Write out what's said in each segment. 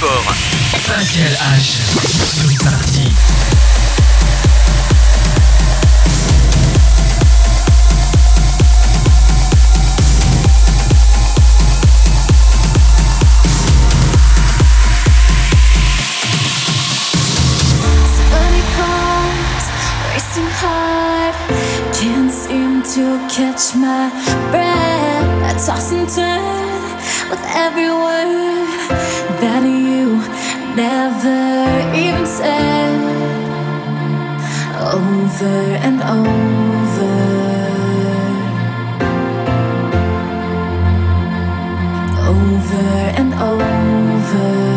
fort. Pascal H. Sur partie. to catch my breath. I toss and turn with every word that you never even said. Over and over. Over and over.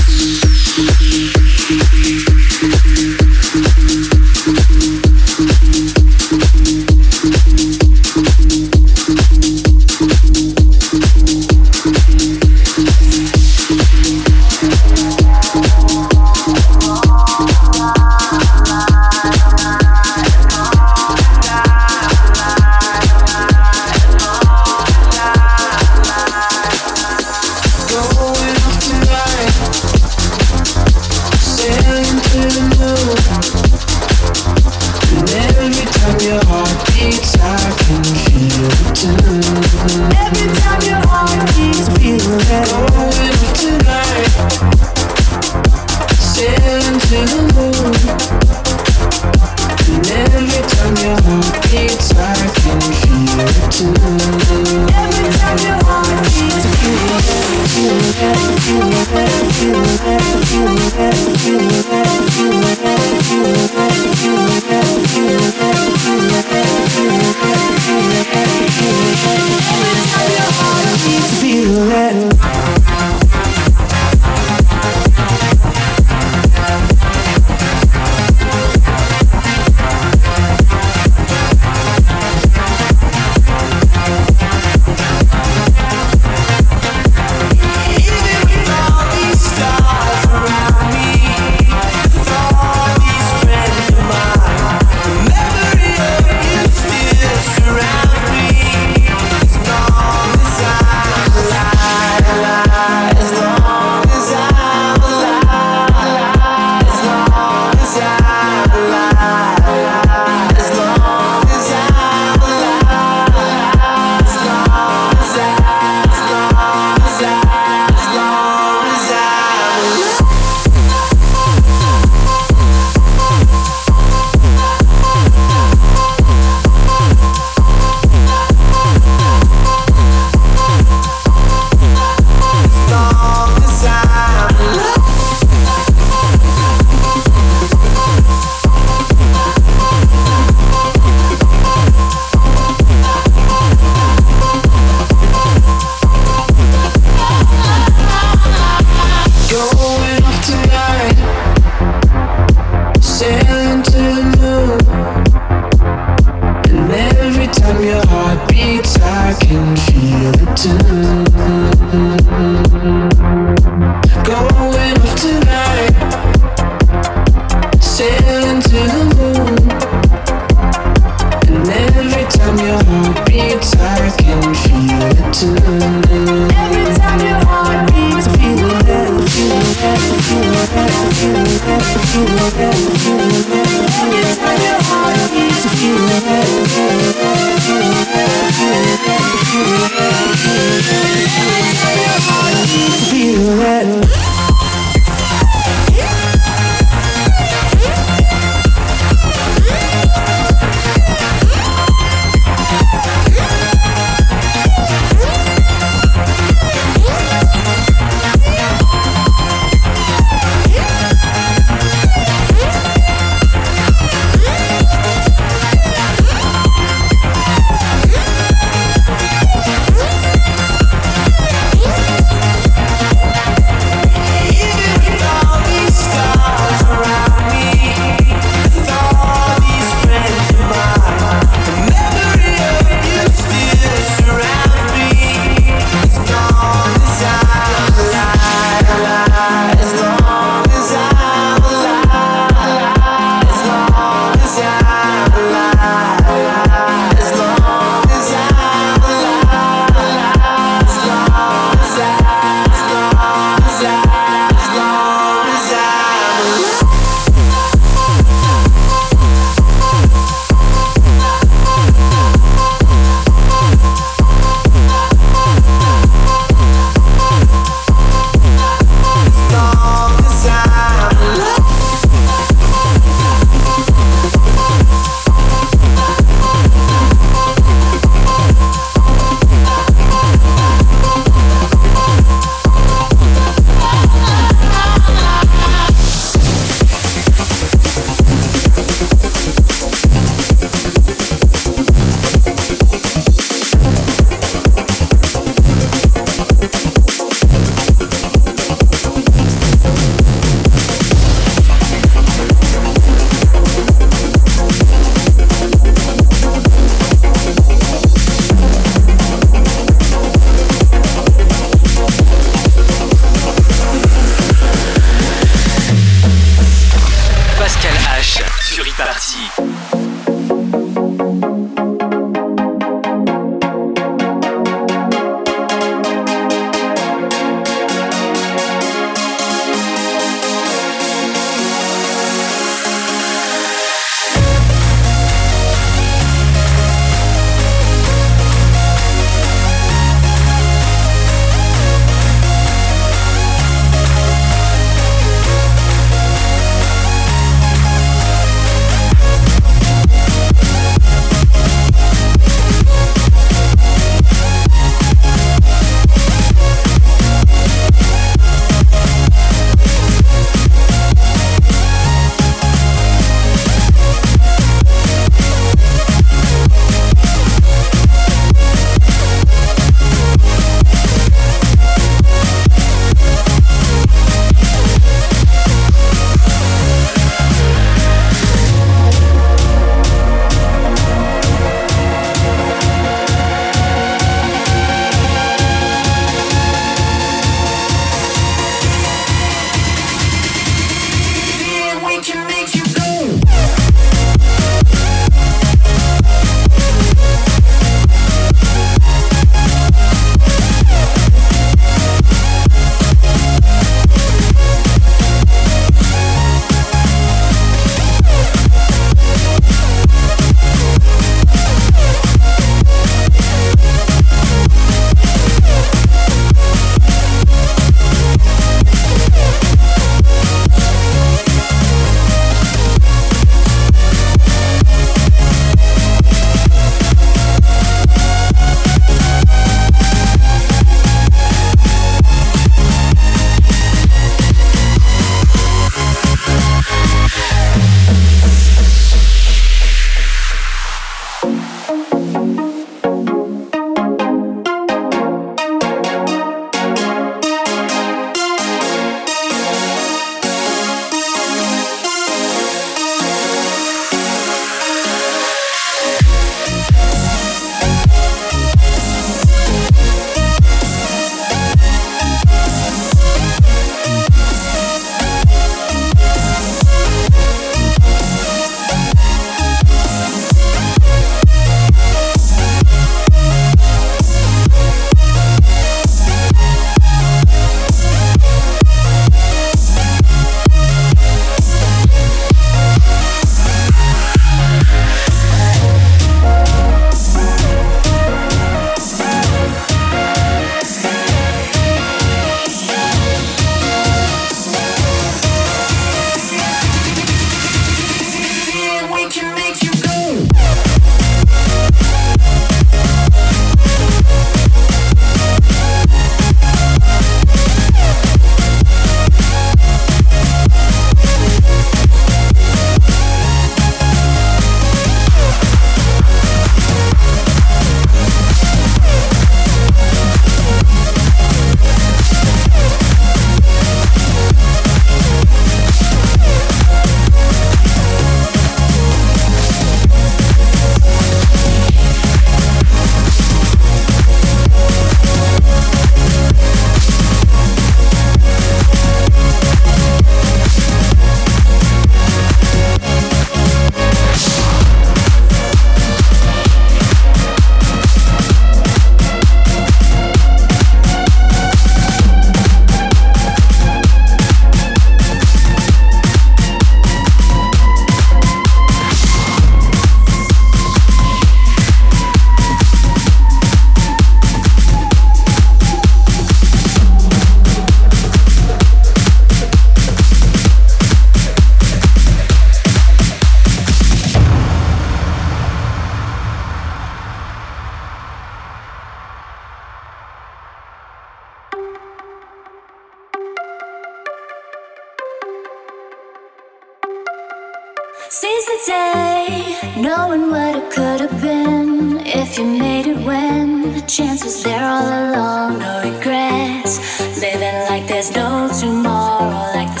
chances there all along, no regrets. Living like there's no tomorrow, like the